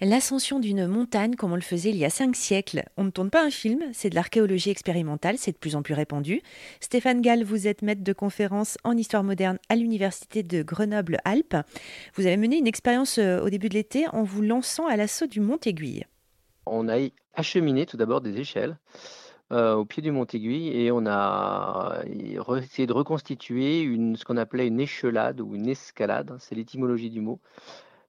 L'ascension d'une montagne comme on le faisait il y a cinq siècles. On ne tourne pas un film, c'est de l'archéologie expérimentale, c'est de plus en plus répandu. Stéphane Gall, vous êtes maître de conférence en histoire moderne à l'université de Grenoble-Alpes. Vous avez mené une expérience euh, au début de l'été en vous lançant à l'assaut du Mont Aiguille. On a acheminé tout d'abord des échelles euh, au pied du Mont Aiguille et on a essayé de reconstituer ce qu'on appelait une échelade ou une escalade, c'est l'étymologie du mot,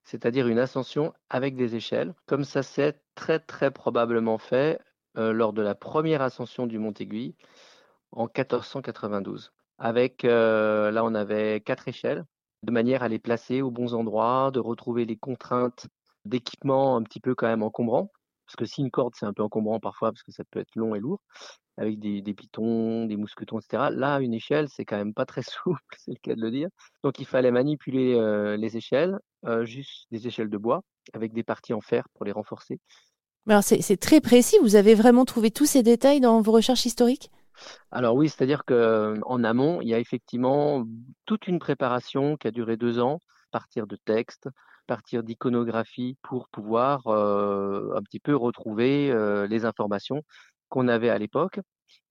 c'est-à-dire une ascension avec des échelles, comme ça s'est très très probablement fait euh, lors de la première ascension du Mont Aiguille en 1492. Avec, euh, là, on avait quatre échelles, de manière à les placer aux bons endroits, de retrouver les contraintes d'équipement un petit peu quand même encombrants, parce que si une corde c'est un peu encombrant parfois, parce que ça peut être long et lourd, avec des, pitons, des mousquetons, etc. Là, une échelle, c'est quand même pas très souple, c'est le cas de le dire. Donc, il fallait manipuler euh, les échelles, euh, juste des échelles de bois, avec des parties en fer pour les renforcer. Alors, c'est très précis. Vous avez vraiment trouvé tous ces détails dans vos recherches historiques? Alors oui, c'est-à-dire qu'en amont, il y a effectivement toute une préparation qui a duré deux ans, partir de textes, partir d'iconographie, pour pouvoir un petit peu retrouver les informations qu'on avait à l'époque.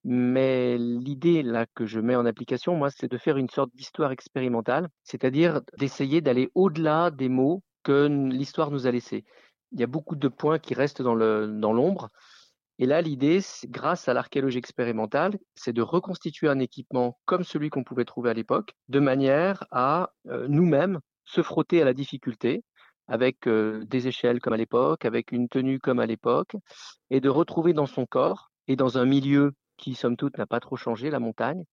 Mais l'idée là que je mets en application, moi, c'est de faire une sorte d'histoire expérimentale, c'est-à-dire d'essayer d'aller au-delà des mots que l'histoire nous a laissés. Il y a beaucoup de points qui restent dans l'ombre. et là, l'idée, grâce à l'archéologie expérimentale, c'est de reconstituer un équipement comme celui qu'on pouvait trouver à l'époque, de manière à nous-mêmes se frotter à la difficulté, avec des échelles comme à l'époque, avec une tenue comme à l'époque, et de retrouver dans son corps et dans un milieu qui, somme toute, n'a pas trop changé, la montagne,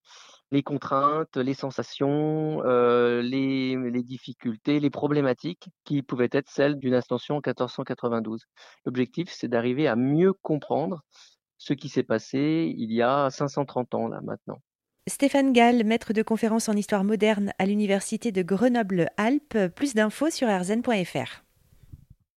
les contraintes, les sensations, les, les, difficultés, les problématiques qui pouvaient être celles d'une ascension en 1492. L'objectif, c'est d'arriver à mieux comprendre ce qui s'est passé il y a 530 ans, là, maintenant. Stéphane Gall, maître de conférence en histoire moderne à l'université de Grenoble-Alpes. Plus d'infos sur rzn.fr.